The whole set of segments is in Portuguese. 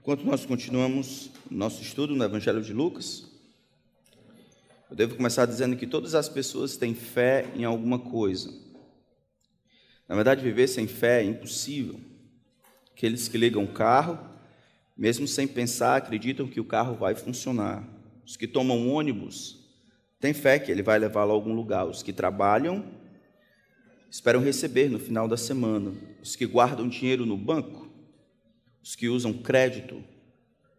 Enquanto nós continuamos nosso estudo no Evangelho de Lucas, eu devo começar dizendo que todas as pessoas têm fé em alguma coisa. Na verdade, viver sem fé é impossível. Aqueles que ligam o carro, mesmo sem pensar, acreditam que o carro vai funcionar. Os que tomam ônibus têm fé que ele vai levá-lo a algum lugar. Os que trabalham esperam receber no final da semana. Os que guardam dinheiro no banco os que usam crédito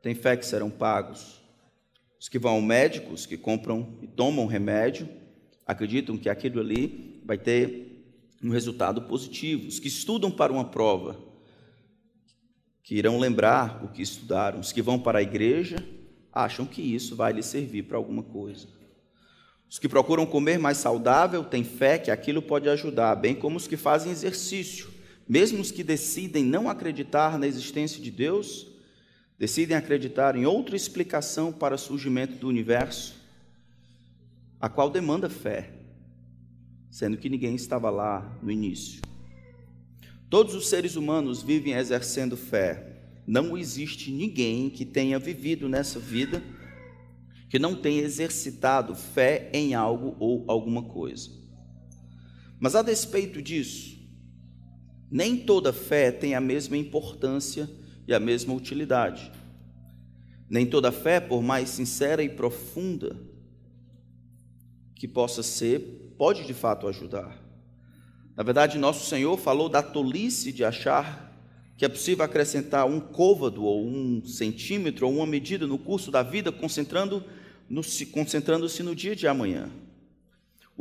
têm fé que serão pagos. Os que vão ao médico, os que compram e tomam remédio, acreditam que aquilo ali vai ter um resultado positivo. Os que estudam para uma prova, que irão lembrar o que estudaram. Os que vão para a igreja, acham que isso vai lhes servir para alguma coisa. Os que procuram comer mais saudável têm fé que aquilo pode ajudar, bem como os que fazem exercício mesmo os que decidem não acreditar na existência de Deus, decidem acreditar em outra explicação para o surgimento do universo, a qual demanda fé, sendo que ninguém estava lá no início. Todos os seres humanos vivem exercendo fé. Não existe ninguém que tenha vivido nessa vida que não tenha exercitado fé em algo ou alguma coisa. Mas a despeito disso, nem toda fé tem a mesma importância e a mesma utilidade. Nem toda fé, por mais sincera e profunda que possa ser, pode de fato ajudar. Na verdade, nosso Senhor falou da tolice de achar que é possível acrescentar um côvado ou um centímetro ou uma medida no curso da vida, concentrando concentrando-se no dia de amanhã.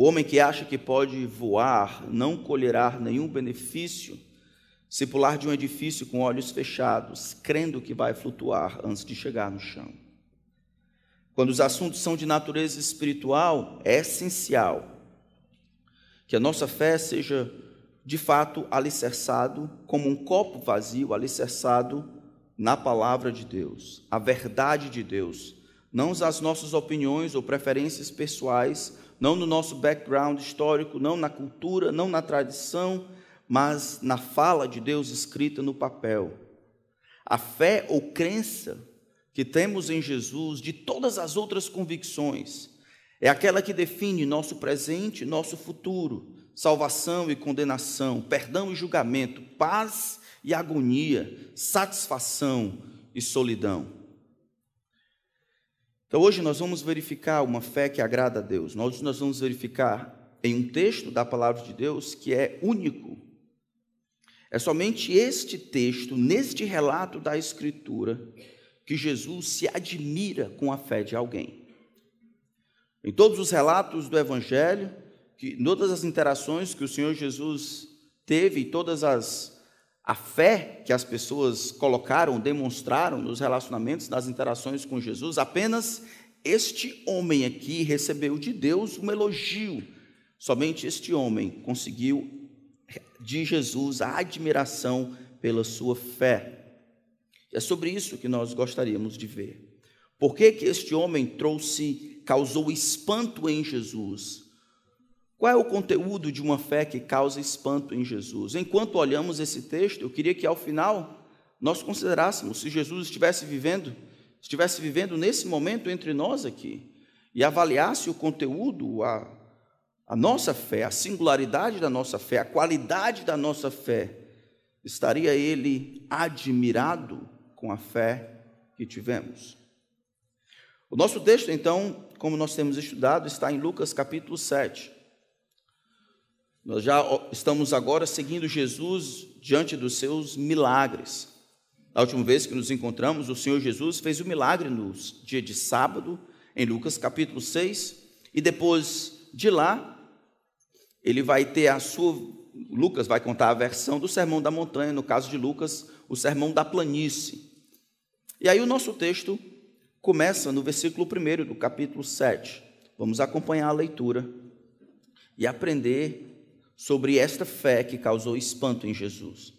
O homem que acha que pode voar não colherá nenhum benefício se pular de um edifício com olhos fechados, crendo que vai flutuar antes de chegar no chão. Quando os assuntos são de natureza espiritual, é essencial que a nossa fé seja de fato alicerçado como um copo vazio alicerçado na palavra de Deus, a verdade de Deus, não as nossas opiniões ou preferências pessoais, não no nosso background histórico, não na cultura, não na tradição, mas na fala de Deus escrita no papel. A fé ou crença que temos em Jesus, de todas as outras convicções, é aquela que define nosso presente nosso futuro, salvação e condenação, perdão e julgamento, paz e agonia, satisfação e solidão. Então hoje nós vamos verificar uma fé que agrada a Deus. Nós, nós vamos verificar em um texto da palavra de Deus que é único. É somente este texto, neste relato da Escritura, que Jesus se admira com a fé de alguém. Em todos os relatos do Evangelho, que, em todas as interações que o Senhor Jesus teve, todas as a fé que as pessoas colocaram, demonstraram nos relacionamentos, nas interações com Jesus, apenas este homem aqui recebeu de Deus um elogio. Somente este homem conseguiu de Jesus a admiração pela sua fé. É sobre isso que nós gostaríamos de ver. Por que, que este homem trouxe, causou espanto em Jesus? Qual é o conteúdo de uma fé que causa espanto em Jesus? Enquanto olhamos esse texto, eu queria que ao final nós considerássemos se Jesus estivesse vivendo, estivesse vivendo nesse momento entre nós aqui, e avaliasse o conteúdo, a, a nossa fé, a singularidade da nossa fé, a qualidade da nossa fé, estaria ele admirado com a fé que tivemos? O nosso texto, então, como nós temos estudado, está em Lucas capítulo 7. Nós já estamos agora seguindo Jesus diante dos seus milagres. Na última vez que nos encontramos, o Senhor Jesus fez o milagre no dia de sábado, em Lucas capítulo 6, e depois de lá, ele vai ter a sua. Lucas vai contar a versão do Sermão da Montanha, no caso de Lucas, o Sermão da Planície. E aí o nosso texto começa no versículo 1 do capítulo 7. Vamos acompanhar a leitura e aprender sobre esta fé que causou espanto em Jesus.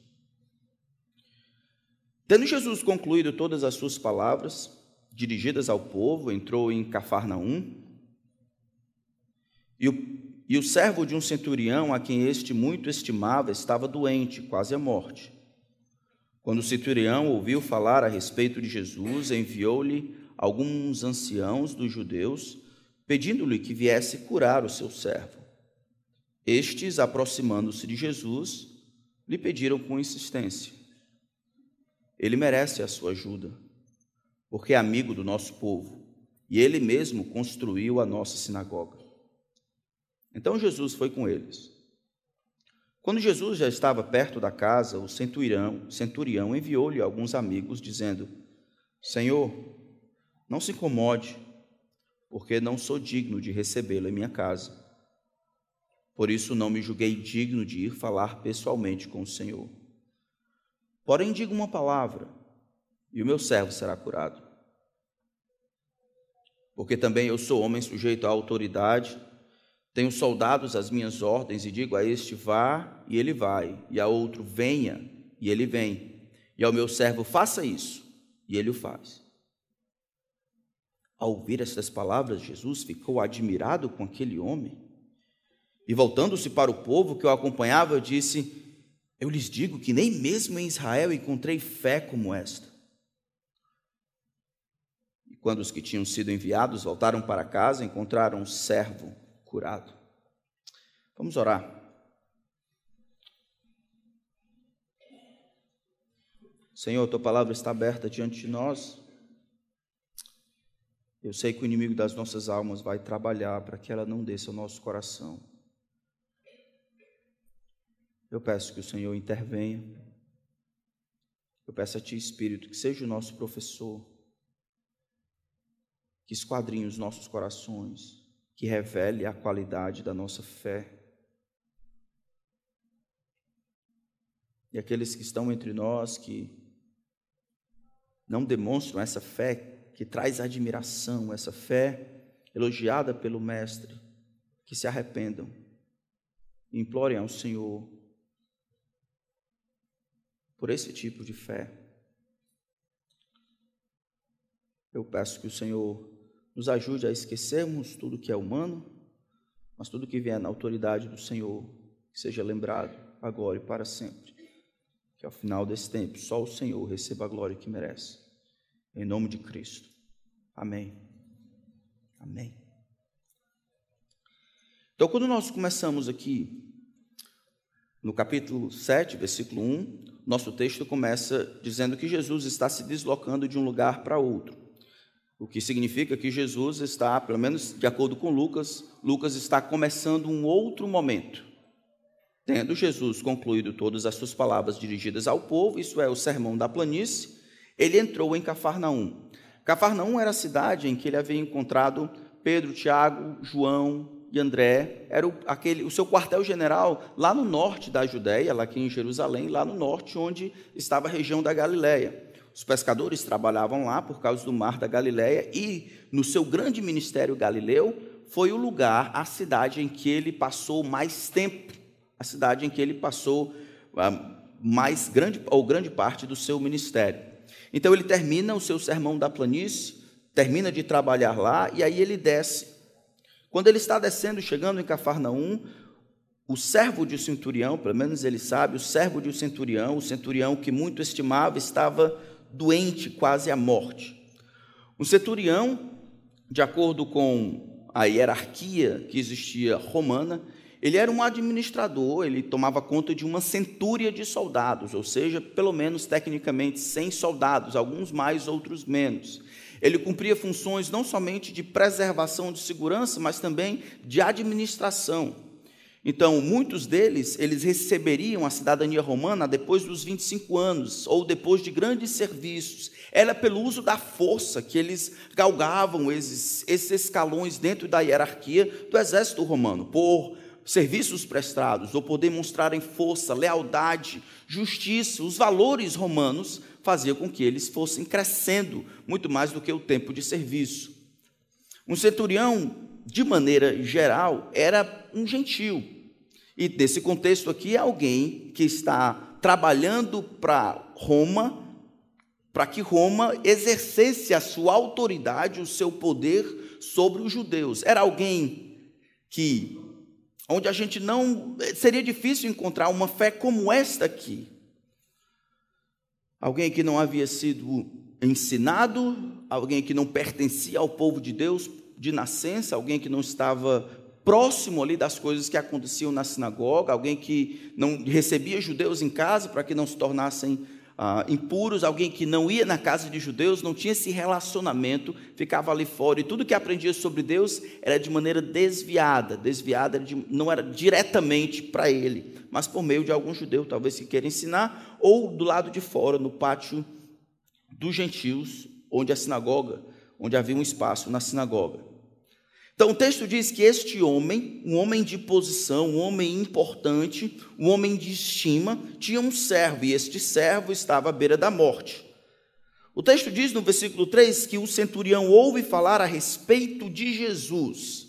Tendo Jesus concluído todas as suas palavras, dirigidas ao povo, entrou em Cafarnaum, e o, e o servo de um centurião, a quem este muito estimava, estava doente, quase à morte. Quando o centurião ouviu falar a respeito de Jesus, enviou-lhe alguns anciãos dos judeus, pedindo-lhe que viesse curar o seu servo. Estes, aproximando-se de Jesus, lhe pediram com insistência: Ele merece a sua ajuda, porque é amigo do nosso povo, e ele mesmo construiu a nossa sinagoga. Então Jesus foi com eles. Quando Jesus já estava perto da casa, o centurião, centurião enviou-lhe alguns amigos, dizendo: Senhor, não se incomode, porque não sou digno de recebê-lo em minha casa. Por isso não me julguei digno de ir falar pessoalmente com o Senhor. Porém, diga uma palavra, e o meu servo será curado. Porque também eu sou homem sujeito à autoridade tenho soldados às minhas ordens e digo a este vá e ele vai, e a outro venha e ele vem, e ao meu servo faça isso e ele o faz. Ao ouvir estas palavras, Jesus ficou admirado com aquele homem e, voltando-se para o povo que o acompanhava, disse: Eu lhes digo que nem mesmo em Israel encontrei fé como esta. E quando os que tinham sido enviados voltaram para casa, encontraram um servo curado. Vamos orar. Senhor, tua palavra está aberta diante de nós. Eu sei que o inimigo das nossas almas vai trabalhar para que ela não desça ao nosso coração. Eu peço que o Senhor intervenha. Eu peço a Ti, Espírito, que seja o nosso professor, que esquadrinhe os nossos corações, que revele a qualidade da nossa fé. E aqueles que estão entre nós que não demonstram essa fé que traz admiração, essa fé elogiada pelo Mestre, que se arrependam e implorem ao Senhor por esse tipo de fé. Eu peço que o Senhor nos ajude a esquecermos tudo que é humano, mas tudo que vier na autoridade do Senhor, que seja lembrado agora e para sempre. Que ao final desse tempo só o Senhor receba a glória que merece. Em nome de Cristo. Amém. Amém. Então, quando nós começamos aqui, no capítulo 7, versículo 1, nosso texto começa dizendo que Jesus está se deslocando de um lugar para outro. O que significa que Jesus está, pelo menos de acordo com Lucas, Lucas está começando um outro momento. Tendo Jesus concluído todas as suas palavras dirigidas ao povo, isso é, o sermão da planície, ele entrou em Cafarnaum. Cafarnaum era a cidade em que ele havia encontrado Pedro, Tiago, João e André. Era o, aquele, o seu quartel-general lá no norte da Judéia, lá aqui em Jerusalém, lá no norte, onde estava a região da Galiléia. Os pescadores trabalhavam lá por causa do mar da Galileia e no seu grande ministério galileu foi o lugar, a cidade em que ele passou mais tempo, a cidade em que ele passou ah, mais grande ou grande parte do seu ministério. Então ele termina o seu sermão da planície, termina de trabalhar lá e aí ele desce. Quando ele está descendo, chegando em Cafarnaum, o servo de centurião, pelo menos ele sabe, o servo de um centurião, o centurião que muito estimava, estava doente quase à morte. Um centurião, de acordo com a hierarquia que existia romana, ele era um administrador, ele tomava conta de uma centúria de soldados, ou seja, pelo menos tecnicamente 100 soldados, alguns mais, outros menos. Ele cumpria funções não somente de preservação de segurança, mas também de administração. Então, muitos deles, eles receberiam a cidadania romana depois dos 25 anos, ou depois de grandes serviços. Era pelo uso da força que eles galgavam esses, esses escalões dentro da hierarquia do exército romano, por serviços prestados, ou por demonstrarem força, lealdade, justiça, os valores romanos faziam com que eles fossem crescendo muito mais do que o tempo de serviço. Um centurião de maneira geral, era um gentil. E nesse contexto aqui é alguém que está trabalhando para Roma, para que Roma exercesse a sua autoridade, o seu poder sobre os judeus. Era alguém que onde a gente não seria difícil encontrar uma fé como esta aqui. Alguém que não havia sido ensinado, alguém que não pertencia ao povo de Deus de nascença, alguém que não estava próximo ali das coisas que aconteciam na sinagoga, alguém que não recebia judeus em casa para que não se tornassem ah, impuros, alguém que não ia na casa de judeus, não tinha esse relacionamento, ficava ali fora, e tudo que aprendia sobre Deus era de maneira desviada, desviada de, não era diretamente para ele, mas por meio de algum judeu, talvez que queira ensinar, ou do lado de fora, no pátio dos gentios, onde a sinagoga, onde havia um espaço na sinagoga. Então o texto diz que este homem, um homem de posição, um homem importante, um homem de estima, tinha um servo, e este servo estava à beira da morte. O texto diz no versículo 3 que o centurião ouve falar a respeito de Jesus.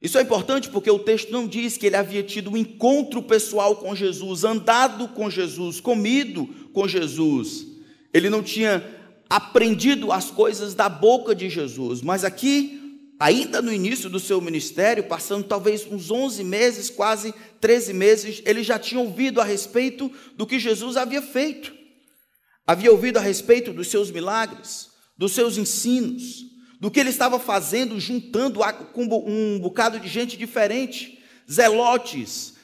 Isso é importante porque o texto não diz que ele havia tido um encontro pessoal com Jesus, andado com Jesus, comido com Jesus. Ele não tinha aprendido as coisas da boca de Jesus, mas aqui ainda no início do seu ministério, passando talvez uns 11 meses, quase 13 meses, ele já tinha ouvido a respeito do que Jesus havia feito. Havia ouvido a respeito dos seus milagres, dos seus ensinos, do que ele estava fazendo, juntando com um bocado de gente diferente, zelotes,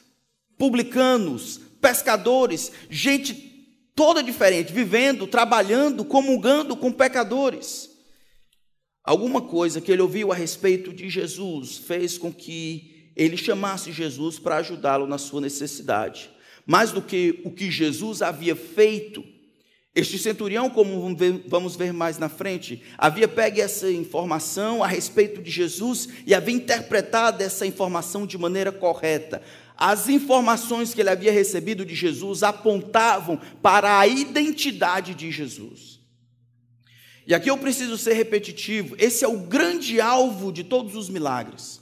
publicanos, pescadores, gente toda diferente, vivendo, trabalhando, comungando com pecadores. Alguma coisa que ele ouviu a respeito de Jesus fez com que ele chamasse Jesus para ajudá-lo na sua necessidade. Mais do que o que Jesus havia feito, este centurião, como vamos ver mais na frente, havia pego essa informação a respeito de Jesus e havia interpretado essa informação de maneira correta. As informações que ele havia recebido de Jesus apontavam para a identidade de Jesus. E aqui eu preciso ser repetitivo, esse é o grande alvo de todos os milagres.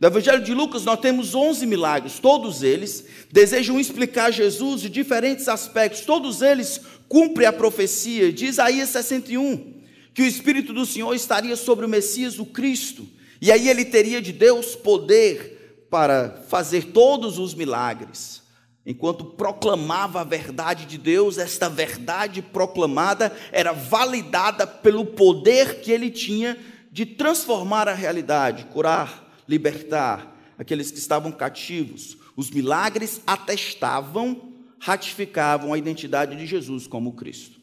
No Evangelho de Lucas nós temos 11 milagres, todos eles desejam explicar Jesus de diferentes aspectos, todos eles cumprem a profecia de Isaías 61, que o Espírito do Senhor estaria sobre o Messias, o Cristo, e aí ele teria de Deus poder para fazer todos os milagres. Enquanto proclamava a verdade de Deus, esta verdade proclamada era validada pelo poder que ele tinha de transformar a realidade, curar, libertar aqueles que estavam cativos. Os milagres atestavam, ratificavam a identidade de Jesus como Cristo.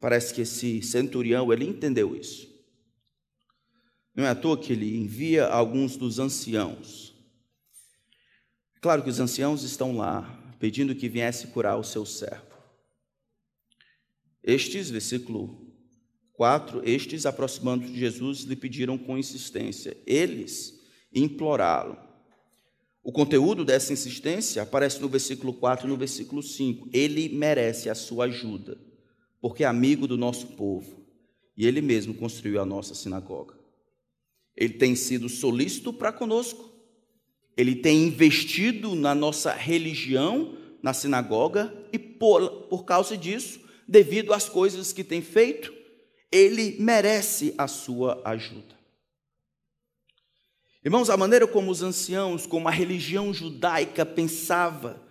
Parece que esse centurião ele entendeu isso. Não é à toa que ele envia alguns dos anciãos Claro que os anciãos estão lá pedindo que viesse curar o seu servo. Estes, versículo 4, estes aproximando de Jesus lhe pediram com insistência, eles implorá-lo. O conteúdo dessa insistência aparece no versículo 4 e no versículo 5. Ele merece a sua ajuda, porque é amigo do nosso povo e ele mesmo construiu a nossa sinagoga. Ele tem sido solícito para conosco ele tem investido na nossa religião, na sinagoga, e por, por causa disso, devido às coisas que tem feito, ele merece a sua ajuda. Irmãos, a maneira como os anciãos, como a religião judaica pensava,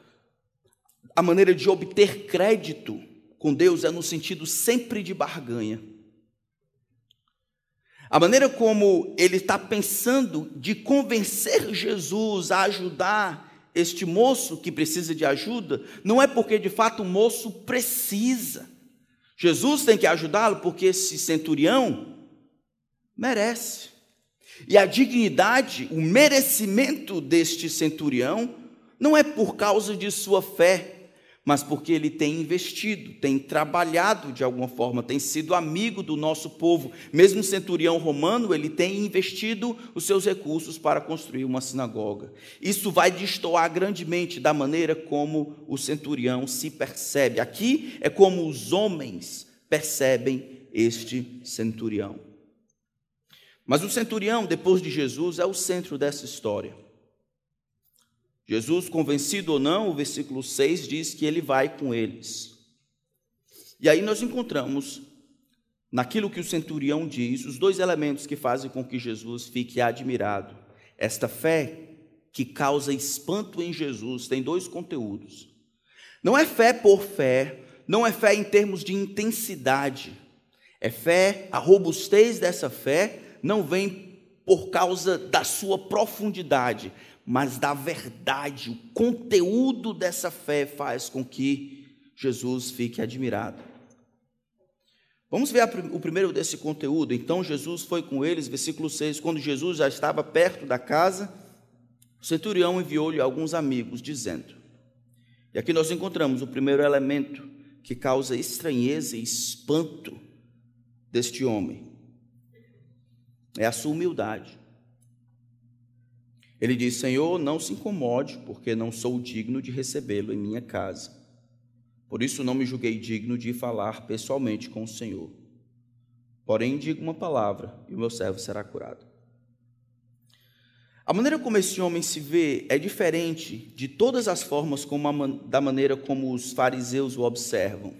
a maneira de obter crédito com Deus é no sentido sempre de barganha. A maneira como ele está pensando de convencer Jesus a ajudar este moço que precisa de ajuda, não é porque de fato o moço precisa. Jesus tem que ajudá-lo porque esse centurião merece. E a dignidade, o merecimento deste centurião, não é por causa de sua fé, mas porque ele tem investido, tem trabalhado de alguma forma, tem sido amigo do nosso povo. Mesmo centurião romano, ele tem investido os seus recursos para construir uma sinagoga. Isso vai destoar grandemente da maneira como o centurião se percebe. Aqui é como os homens percebem este centurião. Mas o centurião, depois de Jesus, é o centro dessa história. Jesus, convencido ou não, o versículo 6 diz que ele vai com eles. E aí nós encontramos, naquilo que o centurião diz, os dois elementos que fazem com que Jesus fique admirado. Esta fé que causa espanto em Jesus tem dois conteúdos. Não é fé por fé, não é fé em termos de intensidade. É fé, a robustez dessa fé não vem por causa da sua profundidade, mas da verdade. O conteúdo dessa fé faz com que Jesus fique admirado. Vamos ver o primeiro desse conteúdo. Então Jesus foi com eles, versículo 6. Quando Jesus já estava perto da casa, o centurião enviou-lhe alguns amigos, dizendo: E aqui nós encontramos o primeiro elemento que causa estranheza e espanto deste homem: é a sua humildade. Ele diz: Senhor, não se incomode, porque não sou digno de recebê-lo em minha casa. Por isso não me julguei digno de falar pessoalmente com o Senhor. Porém, digo uma palavra e o meu servo será curado. A maneira como esse homem se vê é diferente de todas as formas a, da maneira como os fariseus o observam.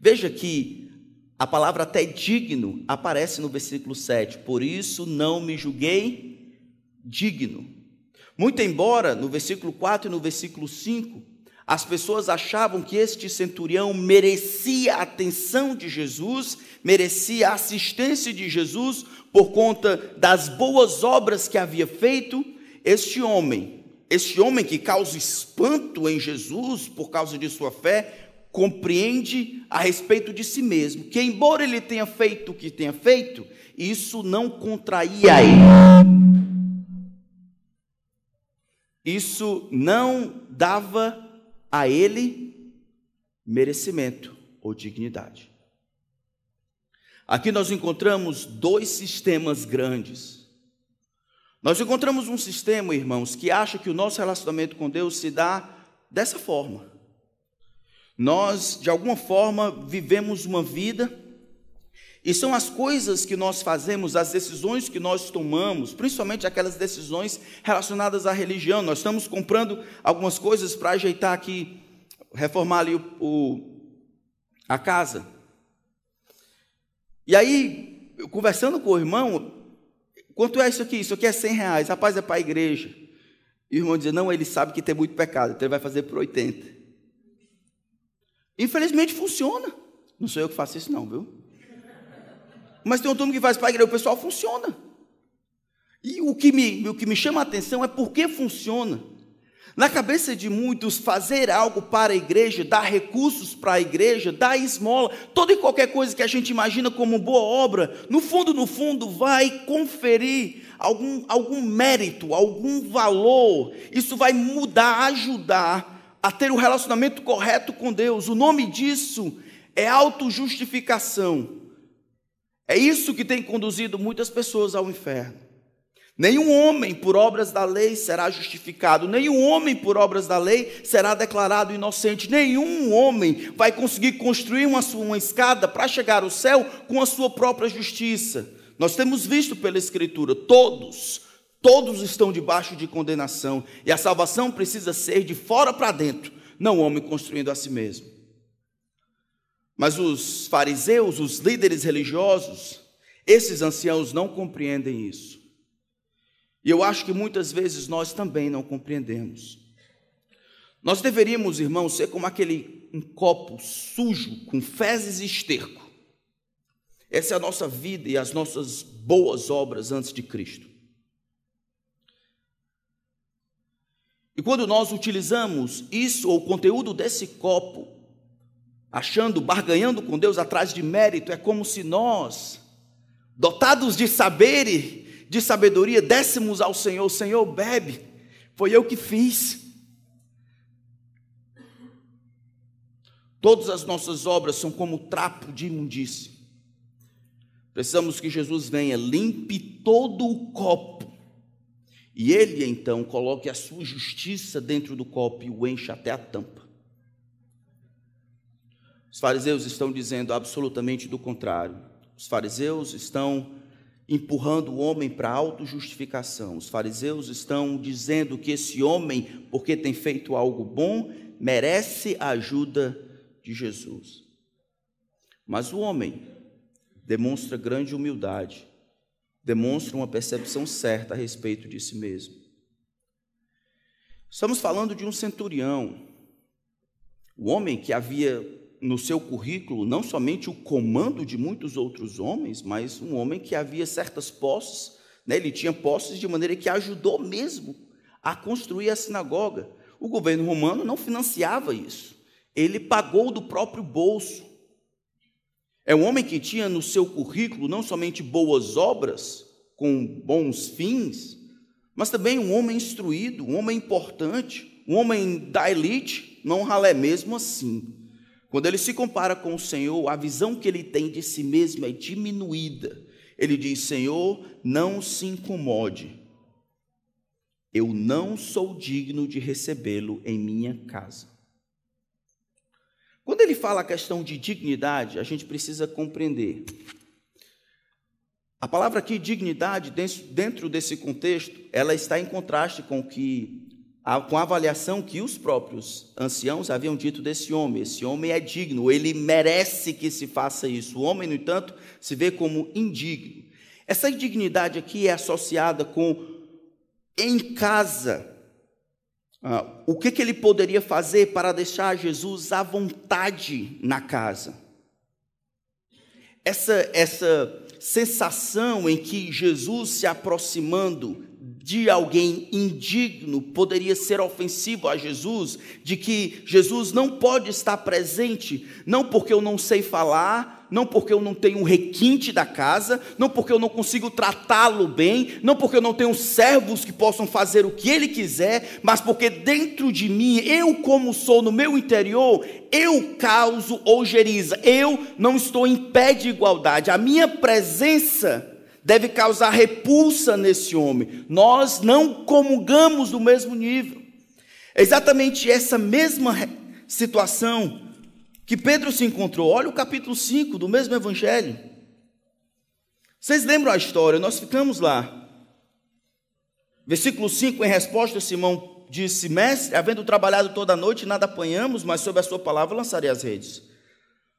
Veja que a palavra até digno aparece no versículo 7. Por isso não me julguei digno. Muito embora no versículo 4 e no versículo 5, as pessoas achavam que este centurião merecia a atenção de Jesus, merecia a assistência de Jesus por conta das boas obras que havia feito. Este homem, este homem que causa espanto em Jesus por causa de sua fé, compreende a respeito de si mesmo, que embora ele tenha feito o que tenha feito, isso não contraía ele isso não dava a ele merecimento ou dignidade. Aqui nós encontramos dois sistemas grandes. Nós encontramos um sistema, irmãos, que acha que o nosso relacionamento com Deus se dá dessa forma. Nós, de alguma forma, vivemos uma vida e são as coisas que nós fazemos, as decisões que nós tomamos, principalmente aquelas decisões relacionadas à religião. Nós estamos comprando algumas coisas para ajeitar aqui, reformar ali o, o, a casa. E aí, conversando com o irmão, quanto é isso aqui? Isso aqui é 100 reais. Rapaz, é para a igreja. E o irmão dizia, não, ele sabe que tem muito pecado, então ele vai fazer por 80. Infelizmente funciona. Não sou eu que faço isso não, viu? Mas tem um turno que faz para a igreja, o pessoal funciona. E o que, me, o que me chama a atenção é por que funciona. Na cabeça de muitos, fazer algo para a igreja, dar recursos para a igreja, dar esmola, toda e qualquer coisa que a gente imagina como boa obra, no fundo, no fundo, vai conferir algum, algum mérito, algum valor. Isso vai mudar, ajudar a ter o relacionamento correto com Deus. O nome disso é autojustificação. É isso que tem conduzido muitas pessoas ao inferno. Nenhum homem por obras da lei será justificado, nenhum homem por obras da lei será declarado inocente, nenhum homem vai conseguir construir uma, uma escada para chegar ao céu com a sua própria justiça. Nós temos visto pela Escritura, todos, todos estão debaixo de condenação, e a salvação precisa ser de fora para dentro, não o homem construindo a si mesmo. Mas os fariseus, os líderes religiosos, esses anciãos não compreendem isso. E eu acho que muitas vezes nós também não compreendemos. Nós deveríamos, irmãos, ser como aquele um copo sujo com fezes e esterco. Essa é a nossa vida e as nossas boas obras antes de Cristo. E quando nós utilizamos isso ou o conteúdo desse copo achando, barganhando com Deus atrás de mérito, é como se nós, dotados de saber de sabedoria, dessemos ao Senhor: Senhor, bebe, foi eu que fiz. Todas as nossas obras são como trapo de imundícia. Precisamos que Jesus venha, limpe todo o copo, e Ele então coloque a sua justiça dentro do copo e o enche até a tampa. Os fariseus estão dizendo absolutamente do contrário. Os fariseus estão empurrando o homem para a autojustificação. Os fariseus estão dizendo que esse homem, porque tem feito algo bom, merece a ajuda de Jesus. Mas o homem demonstra grande humildade, demonstra uma percepção certa a respeito de si mesmo. Estamos falando de um centurião O homem que havia no seu currículo não somente o comando de muitos outros homens, mas um homem que havia certas posses, né? ele tinha posses de maneira que ajudou mesmo a construir a sinagoga. O governo romano não financiava isso, ele pagou do próprio bolso. É um homem que tinha no seu currículo não somente boas obras, com bons fins, mas também um homem instruído, um homem importante, um homem da elite, não ralé mesmo assim. Quando ele se compara com o Senhor, a visão que ele tem de si mesmo é diminuída. Ele diz: Senhor, não se incomode, eu não sou digno de recebê-lo em minha casa. Quando ele fala a questão de dignidade, a gente precisa compreender. A palavra aqui, dignidade, dentro desse contexto, ela está em contraste com que com a avaliação que os próprios anciãos haviam dito desse homem. Esse homem é digno, ele merece que se faça isso. O homem, no entanto, se vê como indigno. Essa indignidade aqui é associada com em casa, ah, o que, que ele poderia fazer para deixar Jesus à vontade na casa? Essa, essa sensação em que Jesus se aproximando de alguém indigno poderia ser ofensivo a Jesus, de que Jesus não pode estar presente, não porque eu não sei falar, não porque eu não tenho um requinte da casa, não porque eu não consigo tratá-lo bem, não porque eu não tenho servos que possam fazer o que ele quiser, mas porque dentro de mim, eu como sou no meu interior, eu causo ojeriza, eu não estou em pé de igualdade, a minha presença deve causar repulsa nesse homem. Nós não comungamos do mesmo nível. É exatamente essa mesma situação que Pedro se encontrou. Olha o capítulo 5 do mesmo evangelho. Vocês lembram a história? Nós ficamos lá. Versículo 5, em resposta, Simão disse: Mestre, havendo trabalhado toda a noite, nada apanhamos, mas sob a sua palavra lançarei as redes.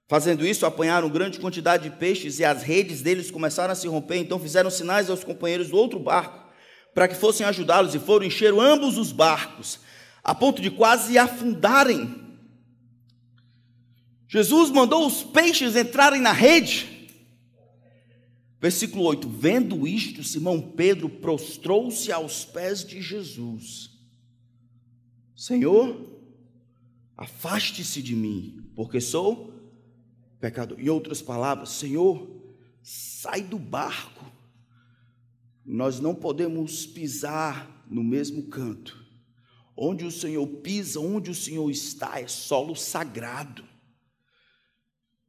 Fazendo isso, apanharam grande quantidade de peixes e as redes deles começaram a se romper. Então fizeram sinais aos companheiros do outro barco para que fossem ajudá-los e foram encher ambos os barcos, a ponto de quase afundarem. Jesus mandou os peixes entrarem na rede. Versículo 8: Vendo isto, Simão Pedro prostrou-se aos pés de Jesus. Senhor, afaste-se de mim, porque sou pecador. Em outras palavras, Senhor, sai do barco. Nós não podemos pisar no mesmo canto. Onde o Senhor pisa, onde o Senhor está, é solo sagrado.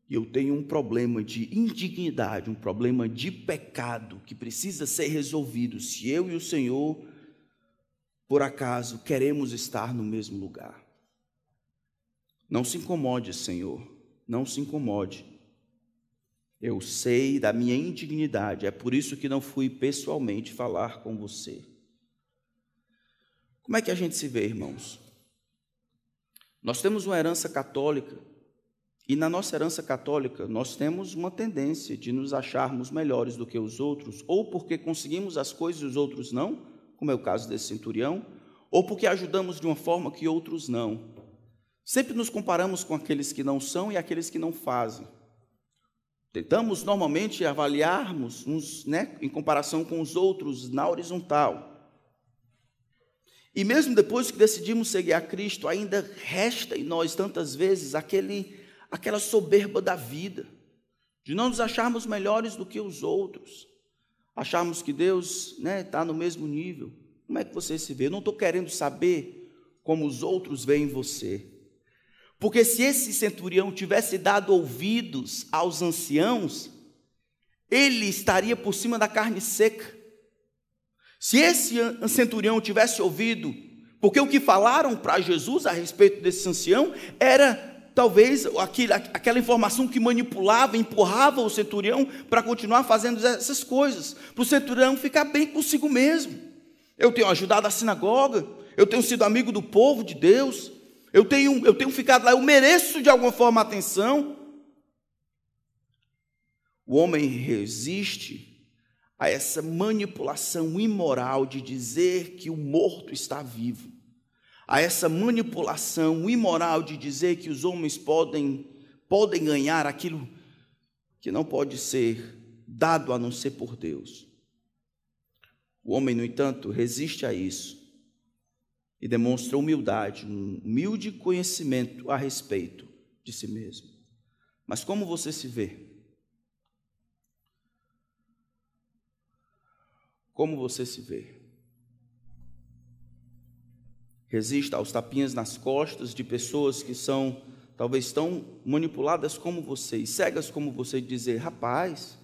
E eu tenho um problema de indignidade, um problema de pecado que precisa ser resolvido se eu e o Senhor, por acaso, queremos estar no mesmo lugar. Não se incomode, Senhor não se incomode. Eu sei da minha indignidade, é por isso que não fui pessoalmente falar com você. Como é que a gente se vê, irmãos? Nós temos uma herança católica, e na nossa herança católica nós temos uma tendência de nos acharmos melhores do que os outros, ou porque conseguimos as coisas e os outros não, como é o caso desse centurião, ou porque ajudamos de uma forma que outros não. Sempre nos comparamos com aqueles que não são e aqueles que não fazem. Tentamos normalmente avaliarmos uns, né, em comparação com os outros na horizontal. E mesmo depois que decidimos seguir a Cristo, ainda resta em nós tantas vezes aquele, aquela soberba da vida, de não nos acharmos melhores do que os outros, acharmos que Deus está né, tá no mesmo nível. Como é que você se vê? Eu não estou querendo saber como os outros veem você. Porque se esse centurião tivesse dado ouvidos aos anciãos, ele estaria por cima da carne seca. Se esse centurião tivesse ouvido, porque o que falaram para Jesus a respeito desse ancião era talvez aquela informação que manipulava, empurrava o centurião para continuar fazendo essas coisas, para o centurião ficar bem consigo mesmo. Eu tenho ajudado a sinagoga, eu tenho sido amigo do povo de Deus, eu tenho, eu tenho ficado lá, eu mereço de alguma forma atenção. O homem resiste a essa manipulação imoral de dizer que o morto está vivo, a essa manipulação imoral de dizer que os homens podem, podem ganhar aquilo que não pode ser dado a não ser por Deus. O homem, no entanto, resiste a isso e demonstra humildade, um humilde conhecimento a respeito de si mesmo. Mas como você se vê? Como você se vê? Resista aos tapinhas nas costas de pessoas que são talvez tão manipuladas como você e cegas como você, dizer: rapaz,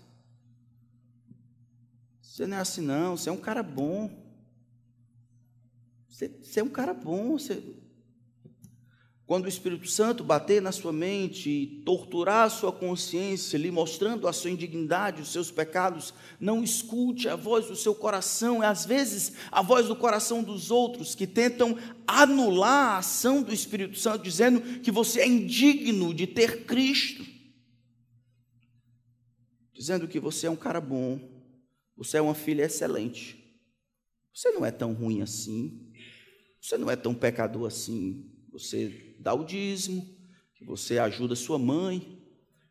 você não é assim, não, você é um cara bom. Você, você é um cara bom. Você... Quando o Espírito Santo bater na sua mente e torturar a sua consciência, lhe mostrando a sua indignidade, os seus pecados, não escute a voz do seu coração, é às vezes a voz do coração dos outros que tentam anular a ação do Espírito Santo, dizendo que você é indigno de ter Cristo, dizendo que você é um cara bom, você é uma filha excelente, você não é tão ruim assim, você não é tão pecador assim, você dá o dízimo, que você ajuda sua mãe,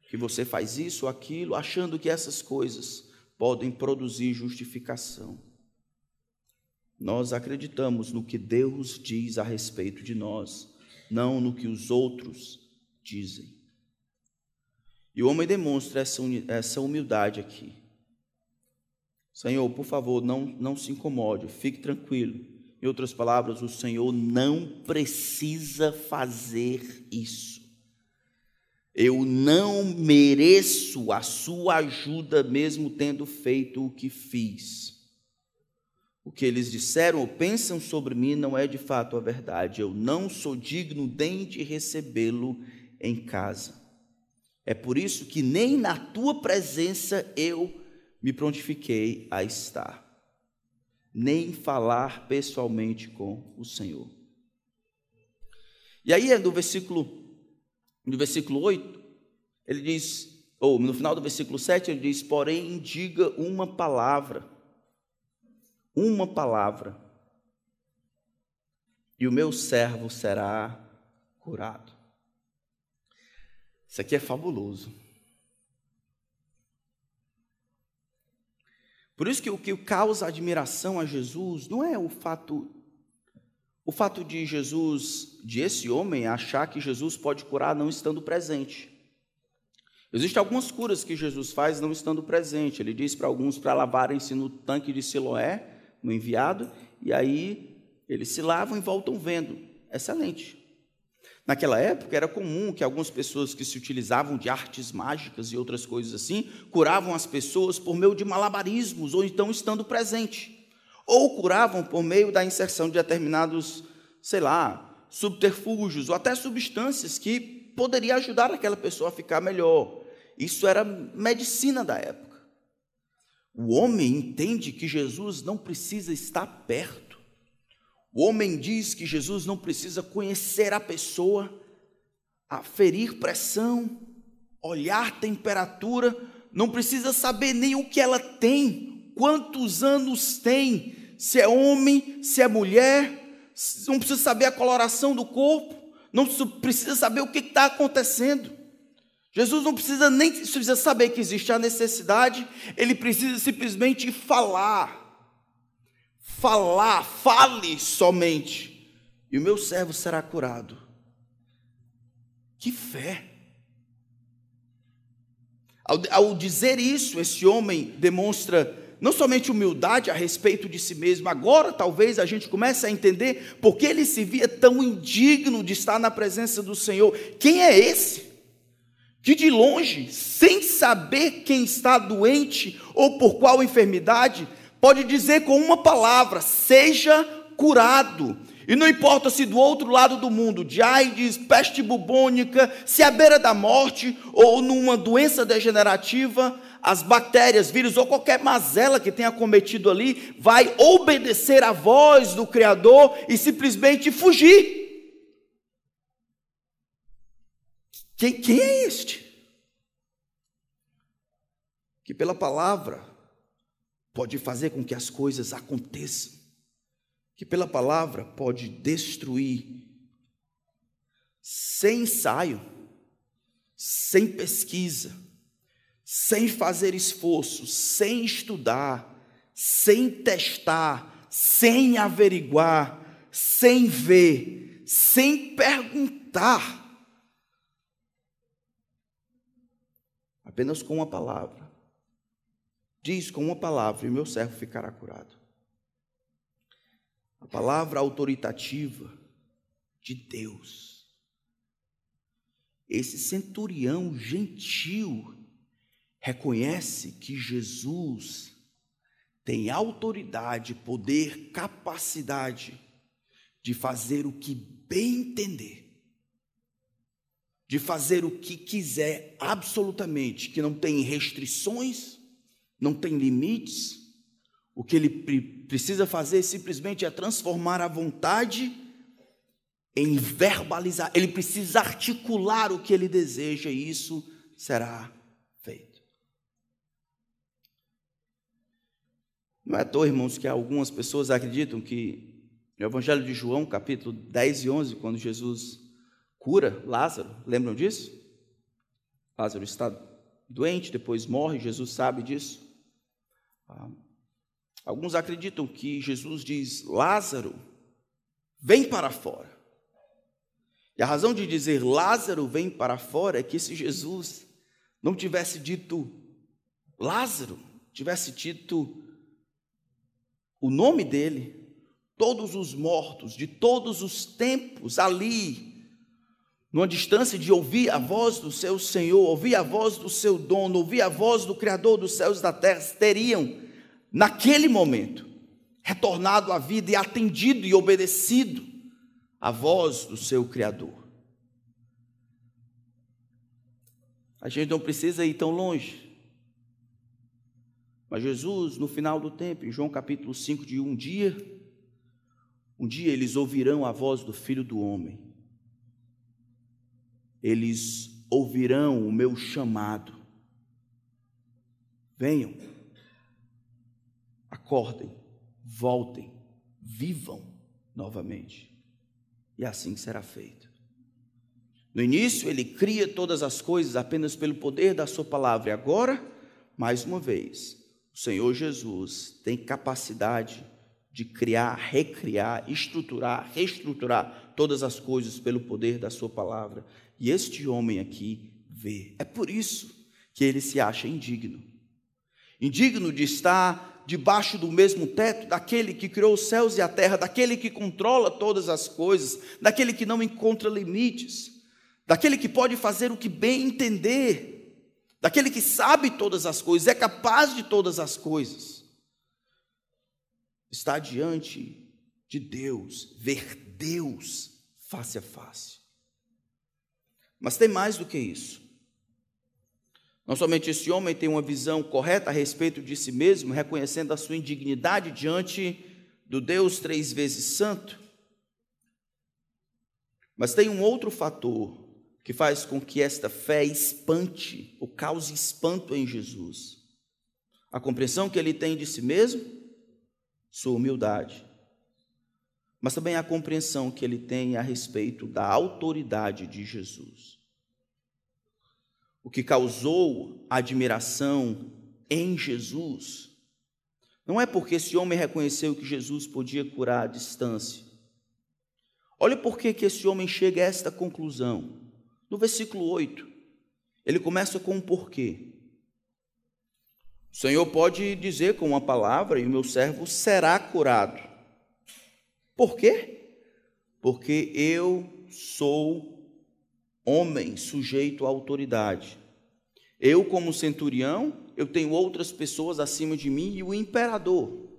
que você faz isso aquilo, achando que essas coisas podem produzir justificação. Nós acreditamos no que Deus diz a respeito de nós, não no que os outros dizem. E o homem demonstra essa humildade aqui. Senhor, por favor, não, não se incomode, fique tranquilo. Em outras palavras, o Senhor não precisa fazer isso. Eu não mereço a sua ajuda, mesmo tendo feito o que fiz. O que eles disseram ou pensam sobre mim não é de fato a verdade. Eu não sou digno nem de recebê-lo em casa. É por isso que nem na tua presença eu me prontifiquei a estar nem falar pessoalmente com o Senhor. E aí, no versículo, no versículo 8, ele diz, ou no final do versículo 7, ele diz: Porém, diga uma palavra, uma palavra, e o meu servo será curado. Isso aqui é fabuloso. Por isso que o que causa admiração a Jesus não é o fato o fato de Jesus, de esse homem achar que Jesus pode curar não estando presente. Existem algumas curas que Jesus faz não estando presente. Ele diz para alguns para lavarem-se no tanque de Siloé, no enviado, e aí eles se lavam e voltam vendo. Excelente. Naquela época era comum que algumas pessoas que se utilizavam de artes mágicas e outras coisas assim curavam as pessoas por meio de malabarismos ou então estando presente. Ou curavam por meio da inserção de determinados, sei lá, subterfúgios ou até substâncias que poderia ajudar aquela pessoa a ficar melhor. Isso era medicina da época. O homem entende que Jesus não precisa estar perto o homem diz que Jesus não precisa conhecer a pessoa, aferir pressão, olhar temperatura, não precisa saber nem o que ela tem, quantos anos tem, se é homem, se é mulher, não precisa saber a coloração do corpo, não precisa saber o que está acontecendo. Jesus não precisa nem precisa saber que existe a necessidade, ele precisa simplesmente falar falar, fale somente, e o meu servo será curado. Que fé! Ao, ao, dizer isso, esse homem demonstra não somente humildade a respeito de si mesmo, agora talvez a gente comece a entender porque ele se via tão indigno de estar na presença do Senhor. Quem é esse? Que de longe, sem saber quem está doente ou por qual enfermidade, pode dizer com uma palavra: seja curado. E não importa se do outro lado do mundo, de AIDS, peste bubônica, se à beira da morte ou numa doença degenerativa, as bactérias, vírus ou qualquer mazela que tenha cometido ali, vai obedecer à voz do Criador e simplesmente fugir. Quem, quem é este? Que pela palavra pode fazer com que as coisas aconteçam, que pela palavra pode destruir sem ensaio, sem pesquisa, sem fazer esforço, sem estudar, sem testar, sem averiguar, sem ver, sem perguntar. Apenas com uma palavra. Diz com uma palavra, e meu servo ficará curado. A palavra autoritativa de Deus. Esse centurião gentil reconhece que Jesus tem autoridade, poder, capacidade de fazer o que bem entender, de fazer o que quiser absolutamente, que não tem restrições, não tem limites. O que ele precisa fazer simplesmente é transformar a vontade em verbalizar. Ele precisa articular o que ele deseja e isso será feito. Não é à toa, irmãos, que algumas pessoas acreditam que no Evangelho de João, capítulo 10 e 11, quando Jesus cura Lázaro, lembram disso? Lázaro está doente, depois morre, Jesus sabe disso. Ah, alguns acreditam que Jesus diz: Lázaro, vem para fora. E a razão de dizer Lázaro vem para fora é que se Jesus não tivesse dito Lázaro, tivesse dito o nome dele, todos os mortos de todos os tempos ali, numa distância de ouvir a voz do seu Senhor, ouvir a voz do seu dono, ouvir a voz do Criador dos céus e da terra, teriam, naquele momento, retornado à vida e atendido e obedecido à voz do seu Criador. A gente não precisa ir tão longe. Mas Jesus, no final do tempo, em João capítulo 5, de um dia, um dia eles ouvirão a voz do Filho do Homem. Eles ouvirão o meu chamado. Venham, acordem, voltem, vivam novamente. E assim será feito. No início, ele cria todas as coisas apenas pelo poder da Sua palavra. E agora, mais uma vez, o Senhor Jesus tem capacidade de criar, recriar, estruturar, reestruturar todas as coisas pelo poder da Sua palavra. E este homem aqui vê. É por isso que ele se acha indigno. Indigno de estar debaixo do mesmo teto daquele que criou os céus e a terra, daquele que controla todas as coisas, daquele que não encontra limites, daquele que pode fazer o que bem entender, daquele que sabe todas as coisas, é capaz de todas as coisas estar diante de Deus, ver Deus face a face. Mas tem mais do que isso. Não somente esse homem tem uma visão correta a respeito de si mesmo, reconhecendo a sua indignidade diante do Deus três vezes santo, mas tem um outro fator que faz com que esta fé espante, ou cause espanto em Jesus. A compreensão que ele tem de si mesmo sua humildade, mas também a compreensão que ele tem a respeito da autoridade de Jesus. O que causou admiração em Jesus não é porque esse homem reconheceu que Jesus podia curar à distância. Olha por que esse homem chega a esta conclusão. No versículo 8, ele começa com um porquê. O Senhor pode dizer com uma palavra e o meu servo será curado. Por quê? Porque eu sou homem sujeito à autoridade. Eu, como centurião, eu tenho outras pessoas acima de mim e o imperador.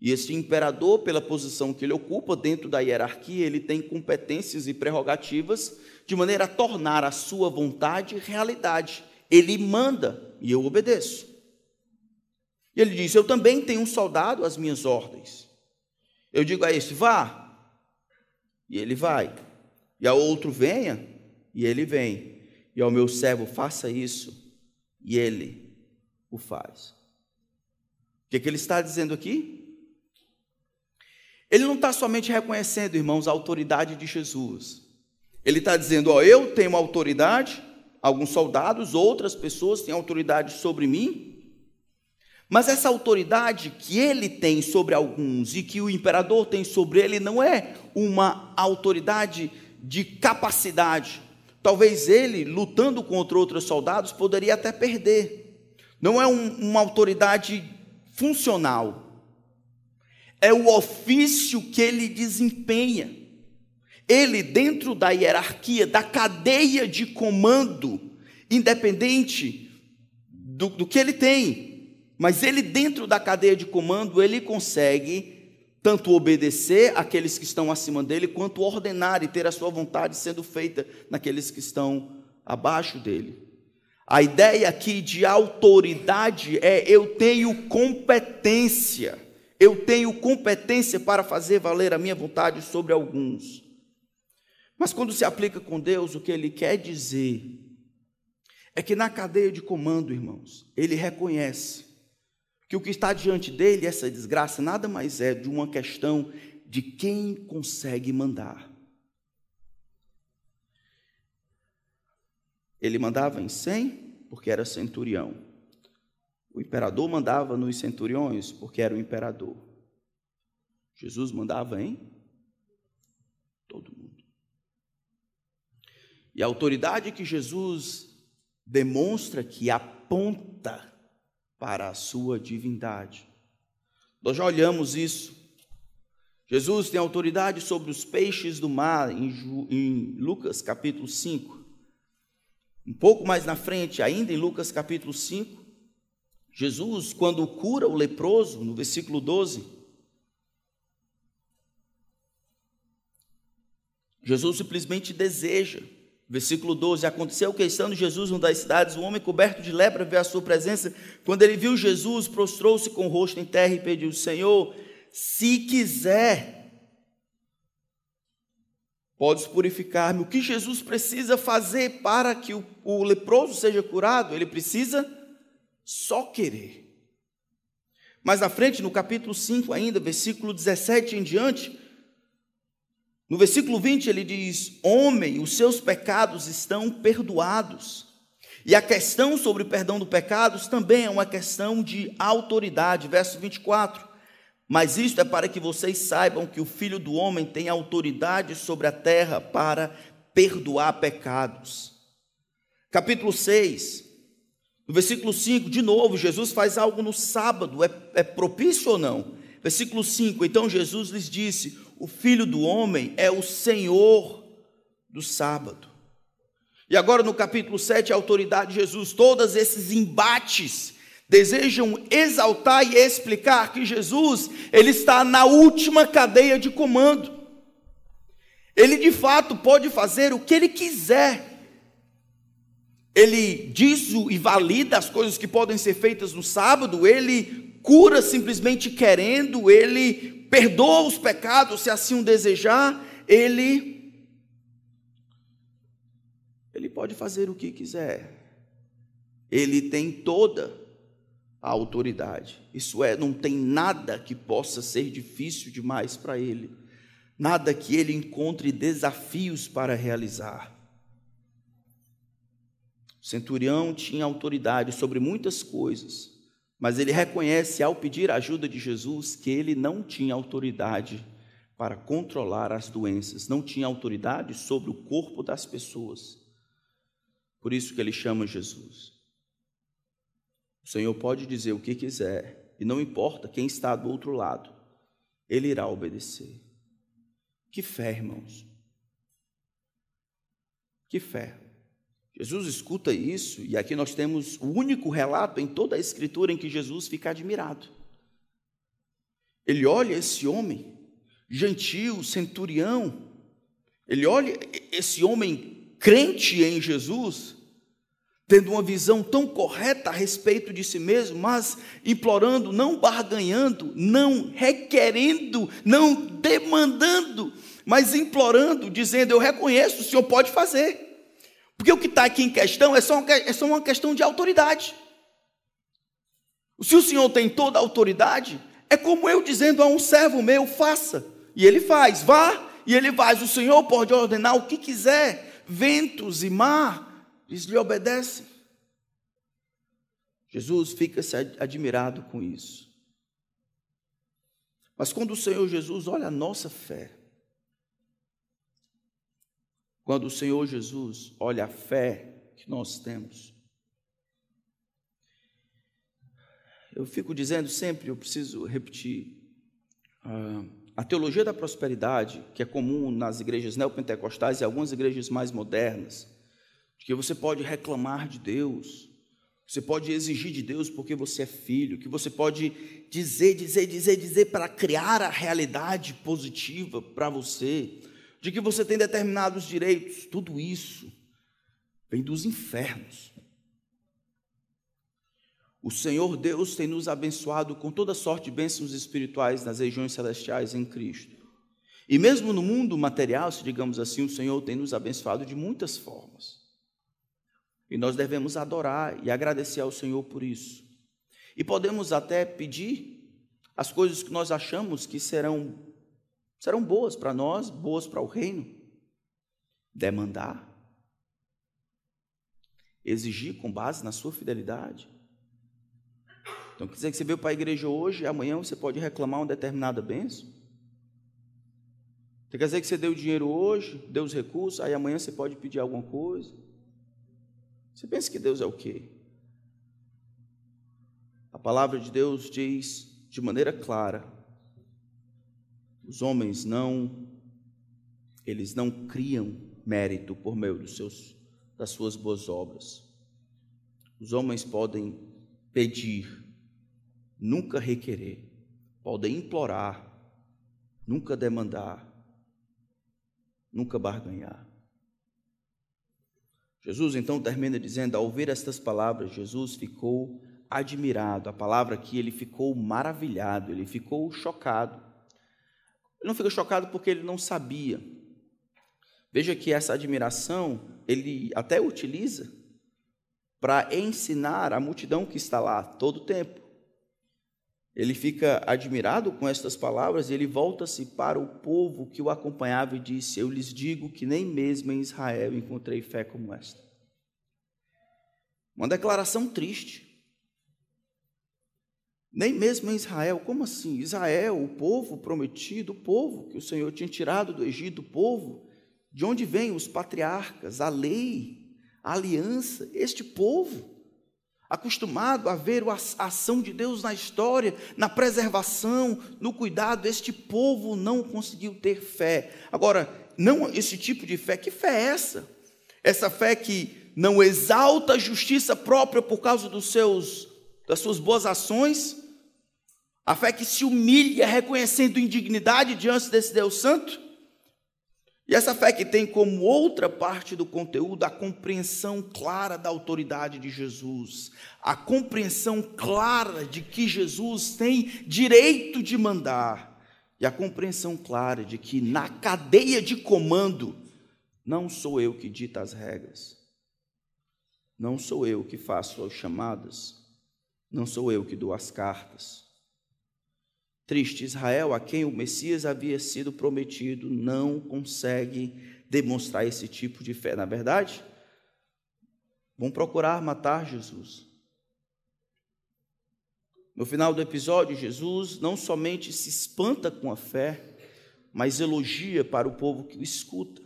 E esse imperador, pela posição que ele ocupa dentro da hierarquia, ele tem competências e prerrogativas de maneira a tornar a sua vontade realidade. Ele manda e eu obedeço. E ele diz: Eu também tenho um soldado às minhas ordens. Eu digo a esse: Vá, e ele vai. E ao outro: Venha, e ele vem. E ao meu servo: Faça isso, e ele o faz. O que, é que ele está dizendo aqui? Ele não está somente reconhecendo, irmãos, a autoridade de Jesus. Ele está dizendo: Ó, eu tenho autoridade, alguns soldados, outras pessoas têm autoridade sobre mim, mas essa autoridade que ele tem sobre alguns e que o imperador tem sobre ele não é uma autoridade de capacidade. Talvez ele, lutando contra outros soldados, poderia até perder. Não é um, uma autoridade funcional. É o ofício que ele desempenha. Ele, dentro da hierarquia, da cadeia de comando, independente do, do que ele tem, mas ele, dentro da cadeia de comando, ele consegue tanto obedecer aqueles que estão acima dele, quanto ordenar e ter a sua vontade sendo feita naqueles que estão abaixo dele. A ideia aqui de autoridade é eu tenho competência, eu tenho competência para fazer valer a minha vontade sobre alguns. Mas quando se aplica com Deus, o que ele quer dizer é que na cadeia de comando, irmãos, ele reconhece que o que está diante dele, essa desgraça, nada mais é de uma questão de quem consegue mandar. Ele mandava em cem, porque era centurião. O imperador mandava nos centuriões, porque era o imperador. Jesus mandava em todo mundo. E a autoridade que Jesus demonstra que aponta para a sua divindade. Nós já olhamos isso. Jesus tem autoridade sobre os peixes do mar, em, Lucas capítulo 5. Um pouco mais na frente, ainda em Lucas capítulo 5, Jesus, quando cura o leproso, no versículo 12, Jesus simplesmente deseja Versículo 12: Aconteceu que, estando Jesus numa das cidades, um homem coberto de lepra veio à sua presença. Quando ele viu Jesus, prostrou-se com o rosto em terra e pediu: Senhor, se quiser, podes purificar-me. O que Jesus precisa fazer para que o, o leproso seja curado? Ele precisa só querer. Mais à frente, no capítulo 5, ainda, versículo 17 em diante, no versículo 20 ele diz: Homem, os seus pecados estão perdoados. E a questão sobre o perdão dos pecados também é uma questão de autoridade. Verso 24. Mas isto é para que vocês saibam que o Filho do Homem tem autoridade sobre a terra para perdoar pecados. Capítulo 6, no versículo 5, de novo, Jesus faz algo no sábado, é, é propício ou não? Versículo 5: Então Jesus lhes disse: o filho do homem é o Senhor do sábado. E agora no capítulo 7, a autoridade de Jesus, todos esses embates desejam exaltar e explicar que Jesus, ele está na última cadeia de comando. Ele de fato pode fazer o que ele quiser. Ele diz e valida as coisas que podem ser feitas no sábado, ele cura simplesmente querendo, ele perdoa os pecados, se assim o desejar, ele ele pode fazer o que quiser. Ele tem toda a autoridade. Isso é, não tem nada que possa ser difícil demais para ele. Nada que ele encontre desafios para realizar. O centurião tinha autoridade sobre muitas coisas, mas ele reconhece, ao pedir a ajuda de Jesus, que ele não tinha autoridade para controlar as doenças, não tinha autoridade sobre o corpo das pessoas. Por isso que ele chama Jesus. O Senhor pode dizer o que quiser, e não importa quem está do outro lado, ele irá obedecer. Que fé, irmãos. Que fé. Jesus escuta isso, e aqui nós temos o único relato em toda a Escritura em que Jesus fica admirado. Ele olha esse homem, gentil, centurião, ele olha esse homem crente em Jesus, tendo uma visão tão correta a respeito de si mesmo, mas implorando, não barganhando, não requerendo, não demandando, mas implorando, dizendo: Eu reconheço, o Senhor pode fazer. Porque o que está aqui em questão é só, uma, é só uma questão de autoridade. Se o Senhor tem toda a autoridade, é como eu dizendo a um servo meu: faça. e ele faz, vá, e ele faz. O Senhor pode ordenar o que quiser, ventos e mar, eles lhe obedecem. Jesus fica admirado com isso. Mas quando o Senhor Jesus olha a nossa fé, quando o Senhor Jesus olha a fé que nós temos, eu fico dizendo sempre, eu preciso repetir, uh, a teologia da prosperidade, que é comum nas igrejas neopentecostais e algumas igrejas mais modernas, de que você pode reclamar de Deus, você pode exigir de Deus porque você é filho, que você pode dizer, dizer, dizer, dizer para criar a realidade positiva para você, de que você tem determinados direitos, tudo isso vem dos infernos. O Senhor Deus tem nos abençoado com toda sorte de bênçãos espirituais nas regiões celestiais em Cristo. E mesmo no mundo material, se digamos assim, o Senhor tem nos abençoado de muitas formas. E nós devemos adorar e agradecer ao Senhor por isso. E podemos até pedir as coisas que nós achamos que serão serão boas para nós, boas para o reino. Demandar, exigir com base na sua fidelidade. Então, quer dizer que você veio para a igreja hoje e amanhã você pode reclamar uma determinada bênção? Quer dizer que você deu dinheiro hoje, deu os recursos, aí amanhã você pode pedir alguma coisa? Você pensa que Deus é o quê? A palavra de Deus diz de maneira clara: os homens não eles não criam mérito por meio dos seus das suas boas obras. Os homens podem pedir nunca requerer, podem implorar, nunca demandar, nunca barganhar. Jesus então termina dizendo: ao ouvir estas palavras, Jesus ficou admirado. A palavra aqui, ele ficou maravilhado, ele ficou chocado. Ele não ficou chocado porque ele não sabia. Veja que essa admiração ele até utiliza para ensinar a multidão que está lá todo o tempo. Ele fica admirado com estas palavras e ele volta-se para o povo que o acompanhava e disse: Eu lhes digo que nem mesmo em Israel encontrei fé como esta. Uma declaração triste. Nem mesmo em Israel, como assim? Israel, o povo prometido, o povo que o Senhor tinha tirado do Egito, o povo de onde vêm os patriarcas, a lei, a aliança, este povo acostumado a ver a ação de Deus na história, na preservação, no cuidado, este povo não conseguiu ter fé. Agora, não esse tipo de fé, que fé é essa? Essa fé que não exalta a justiça própria por causa dos seus das suas boas ações, a fé que se humilha reconhecendo indignidade diante desse Deus santo, e essa fé que tem como outra parte do conteúdo a compreensão clara da autoridade de Jesus, a compreensão clara de que Jesus tem direito de mandar, e a compreensão clara de que na cadeia de comando não sou eu que dita as regras, não sou eu que faço as chamadas, não sou eu que dou as cartas. Triste, Israel, a quem o Messias havia sido prometido, não consegue demonstrar esse tipo de fé. Na verdade, vão procurar matar Jesus. No final do episódio, Jesus não somente se espanta com a fé, mas elogia para o povo que o escuta,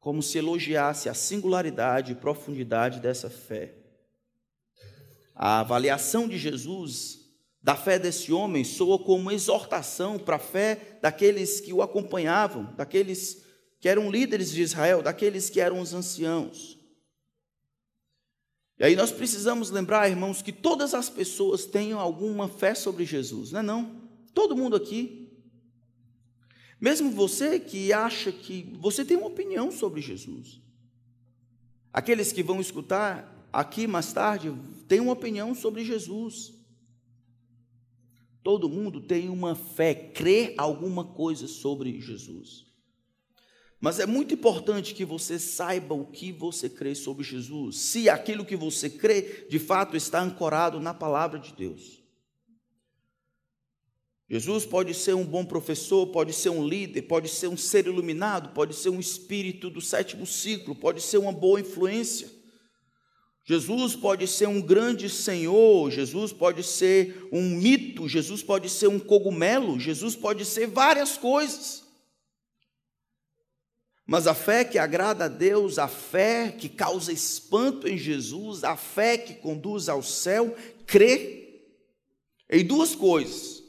como se elogiasse a singularidade e profundidade dessa fé. A avaliação de Jesus da fé desse homem soa como exortação para a fé daqueles que o acompanhavam, daqueles que eram líderes de Israel, daqueles que eram os anciãos. E aí nós precisamos lembrar, irmãos, que todas as pessoas tenham alguma fé sobre Jesus, não é não? Todo mundo aqui. Mesmo você que acha que você tem uma opinião sobre Jesus. Aqueles que vão escutar aqui mais tarde têm uma opinião sobre Jesus. Todo mundo tem uma fé, crê alguma coisa sobre Jesus. Mas é muito importante que você saiba o que você crê sobre Jesus, se aquilo que você crê de fato está ancorado na palavra de Deus. Jesus pode ser um bom professor, pode ser um líder, pode ser um ser iluminado, pode ser um espírito do sétimo ciclo, pode ser uma boa influência. Jesus pode ser um grande senhor, Jesus pode ser um mito, Jesus pode ser um cogumelo, Jesus pode ser várias coisas. Mas a fé que agrada a Deus, a fé que causa espanto em Jesus, a fé que conduz ao céu, crê em duas coisas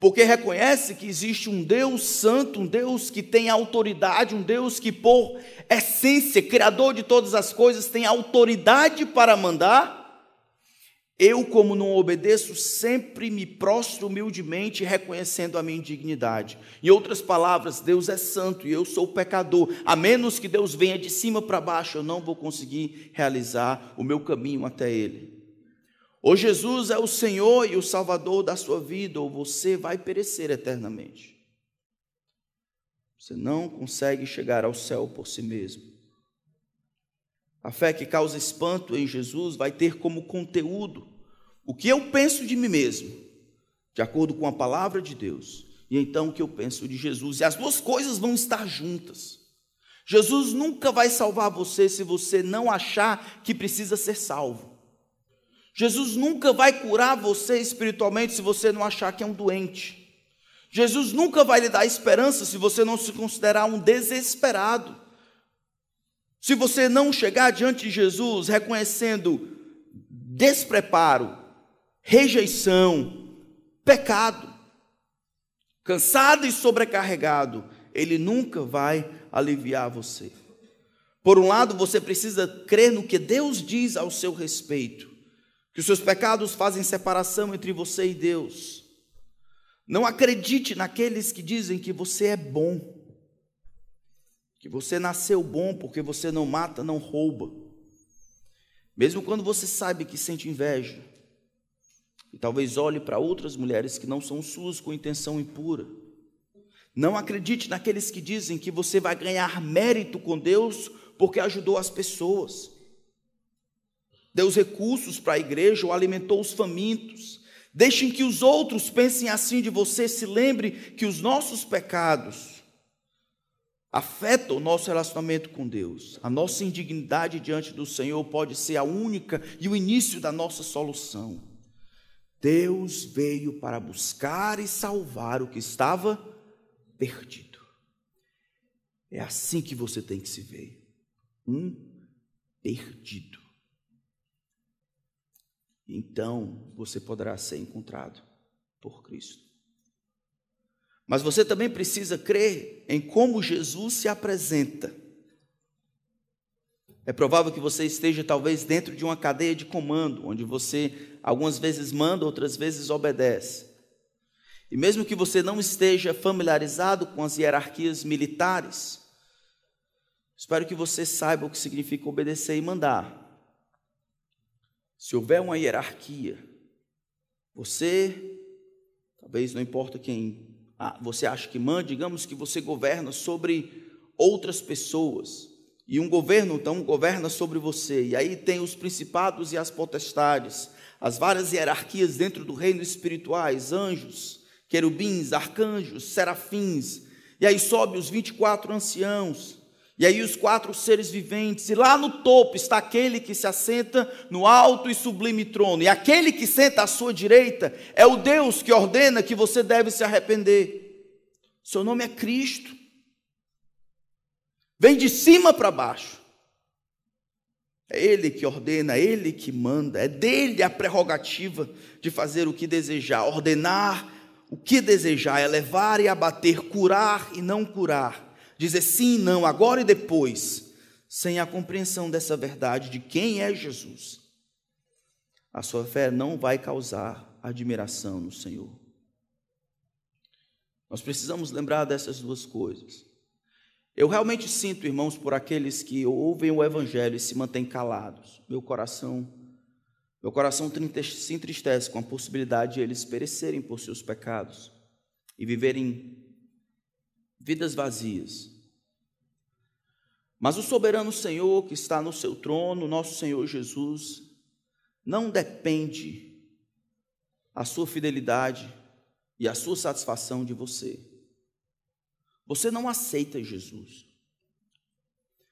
porque reconhece que existe um Deus santo, um Deus que tem autoridade, um Deus que, por essência, Criador de todas as coisas, tem autoridade para mandar. Eu, como não obedeço, sempre me prostro humildemente, reconhecendo a minha indignidade. Em outras palavras, Deus é santo e eu sou pecador. A menos que Deus venha de cima para baixo, eu não vou conseguir realizar o meu caminho até Ele. Ou Jesus é o Senhor e o Salvador da sua vida, ou você vai perecer eternamente. Você não consegue chegar ao céu por si mesmo. A fé que causa espanto em Jesus vai ter como conteúdo o que eu penso de mim mesmo, de acordo com a palavra de Deus, e então o que eu penso de Jesus. E as duas coisas vão estar juntas. Jesus nunca vai salvar você se você não achar que precisa ser salvo. Jesus nunca vai curar você espiritualmente se você não achar que é um doente. Jesus nunca vai lhe dar esperança se você não se considerar um desesperado. Se você não chegar diante de Jesus reconhecendo despreparo, rejeição, pecado, cansado e sobrecarregado, ele nunca vai aliviar você. Por um lado, você precisa crer no que Deus diz ao seu respeito que os seus pecados fazem separação entre você e Deus. Não acredite naqueles que dizem que você é bom, que você nasceu bom porque você não mata, não rouba. Mesmo quando você sabe que sente inveja, e talvez olhe para outras mulheres que não são suas com intenção impura. Não acredite naqueles que dizem que você vai ganhar mérito com Deus porque ajudou as pessoas deu os recursos para a igreja ou alimentou os famintos. Deixem que os outros pensem assim de você. Se lembre que os nossos pecados afetam o nosso relacionamento com Deus. A nossa indignidade diante do Senhor pode ser a única e o início da nossa solução. Deus veio para buscar e salvar o que estava perdido. É assim que você tem que se ver. Um perdido então você poderá ser encontrado por Cristo. Mas você também precisa crer em como Jesus se apresenta. É provável que você esteja talvez dentro de uma cadeia de comando, onde você algumas vezes manda, outras vezes obedece. E mesmo que você não esteja familiarizado com as hierarquias militares, espero que você saiba o que significa obedecer e mandar. Se houver uma hierarquia, você, talvez não importa quem ah, você acha que manda, digamos que você governa sobre outras pessoas, e um governo então governa sobre você, e aí tem os principados e as potestades, as várias hierarquias dentro do reino espirituais, anjos, querubins, arcanjos, serafins, e aí sobe os 24 anciãos, e aí os quatro seres viventes, e lá no topo está aquele que se assenta no alto e sublime trono, e aquele que senta à sua direita é o Deus que ordena que você deve se arrepender. Seu nome é Cristo. Vem de cima para baixo. É Ele que ordena, é Ele que manda, é dele a prerrogativa de fazer o que desejar, ordenar o que desejar, é levar e abater, curar e não curar dizer sim e não, agora e depois, sem a compreensão dessa verdade de quem é Jesus, a sua fé não vai causar admiração no Senhor. Nós precisamos lembrar dessas duas coisas. Eu realmente sinto, irmãos, por aqueles que ouvem o Evangelho e se mantêm calados. Meu coração, meu coração se entristece com a possibilidade de eles perecerem por seus pecados e viverem vidas vazias. Mas o soberano Senhor que está no seu trono, nosso Senhor Jesus, não depende a sua fidelidade e a sua satisfação de você. Você não aceita Jesus.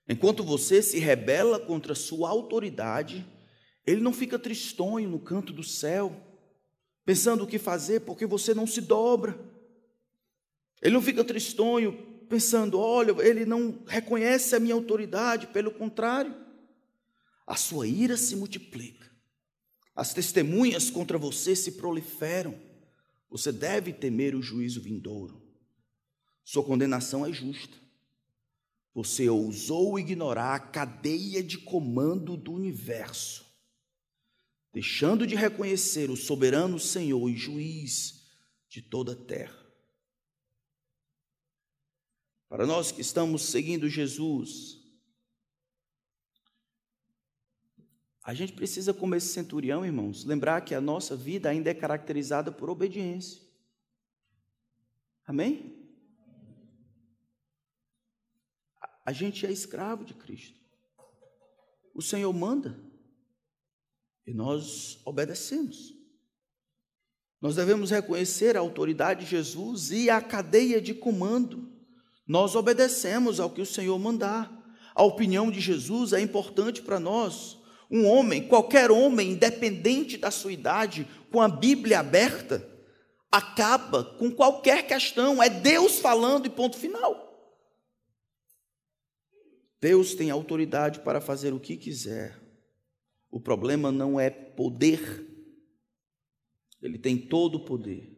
Enquanto você se rebela contra a sua autoridade, ele não fica tristonho no canto do céu, pensando o que fazer porque você não se dobra. Ele não fica tristonho pensando, olha, ele não reconhece a minha autoridade, pelo contrário, a sua ira se multiplica, as testemunhas contra você se proliferam, você deve temer o juízo vindouro, sua condenação é justa. Você ousou ignorar a cadeia de comando do universo, deixando de reconhecer o soberano Senhor e juiz de toda a terra. Para nós que estamos seguindo Jesus, a gente precisa, como esse centurião, irmãos, lembrar que a nossa vida ainda é caracterizada por obediência. Amém? A gente é escravo de Cristo. O Senhor manda e nós obedecemos. Nós devemos reconhecer a autoridade de Jesus e a cadeia de comando. Nós obedecemos ao que o Senhor mandar. A opinião de Jesus é importante para nós. Um homem, qualquer homem, independente da sua idade, com a Bíblia aberta, acaba com qualquer questão. É Deus falando e ponto final. Deus tem autoridade para fazer o que quiser. O problema não é poder. Ele tem todo o poder.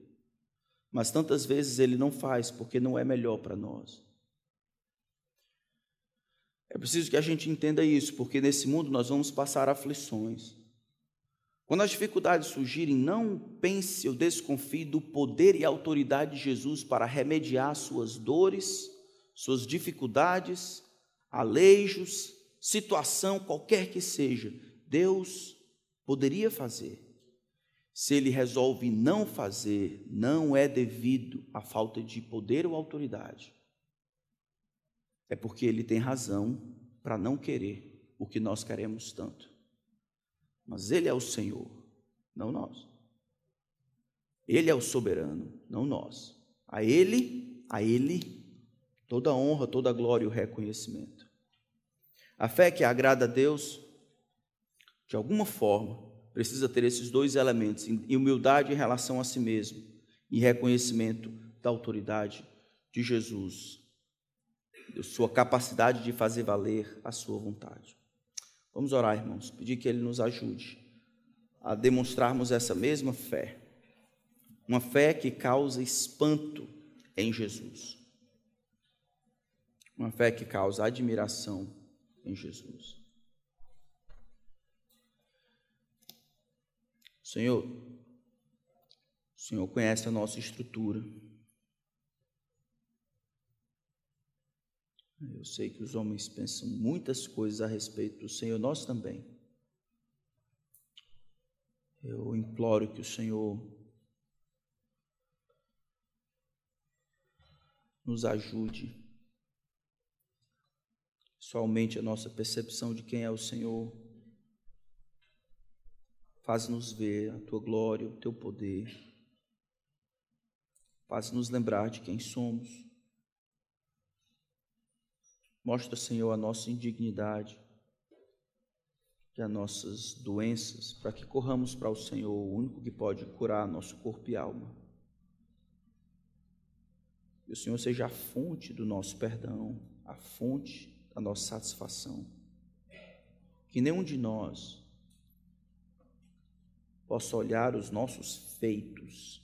Mas tantas vezes ele não faz porque não é melhor para nós. É preciso que a gente entenda isso, porque nesse mundo nós vamos passar aflições. Quando as dificuldades surgirem, não pense ou desconfie do poder e autoridade de Jesus para remediar suas dores, suas dificuldades, aleijos, situação, qualquer que seja, Deus poderia fazer. Se ele resolve não fazer, não é devido à falta de poder ou autoridade. É porque ele tem razão para não querer o que nós queremos tanto. Mas ele é o Senhor, não nós. Ele é o soberano, não nós. A ele, a ele toda honra, toda glória e o reconhecimento. A fé que agrada a Deus, de alguma forma, precisa ter esses dois elementos: humildade em relação a si mesmo e reconhecimento da autoridade de Jesus, de sua capacidade de fazer valer a sua vontade. Vamos orar, irmãos, pedir que Ele nos ajude a demonstrarmos essa mesma fé, uma fé que causa espanto em Jesus. Uma fé que causa admiração em Jesus. Senhor, o Senhor conhece a nossa estrutura. Eu sei que os homens pensam muitas coisas a respeito do Senhor, nós também. Eu imploro que o Senhor nos ajude Somente a nossa percepção de quem é o Senhor faz-nos ver a tua glória, o teu poder, faz-nos lembrar de quem somos. Mostra, Senhor, a nossa indignidade e as nossas doenças, para que corramos para o Senhor, o único que pode curar nosso corpo e alma. E o Senhor seja a fonte do nosso perdão, a fonte a nossa satisfação. Que nenhum de nós possa olhar os nossos feitos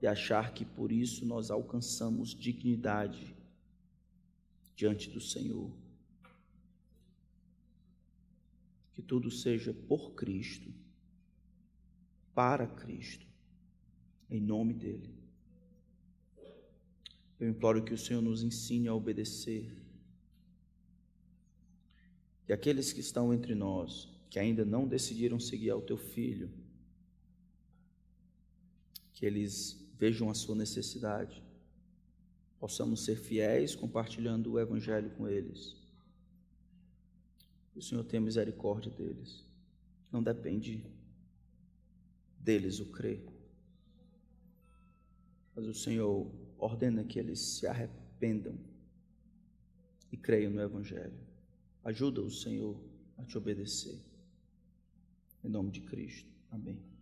e achar que por isso nós alcançamos dignidade diante do Senhor. Que tudo seja por Cristo, para Cristo, em nome dEle. Eu imploro que o Senhor nos ensine a obedecer que aqueles que estão entre nós, que ainda não decidiram seguir ao teu filho, que eles vejam a sua necessidade, possamos ser fiéis compartilhando o evangelho com eles. O Senhor tem misericórdia deles. Não depende deles o crer. Mas o Senhor ordena que eles se arrependam e creiam no Evangelho. Ajuda o Senhor a te obedecer. Em nome de Cristo. Amém.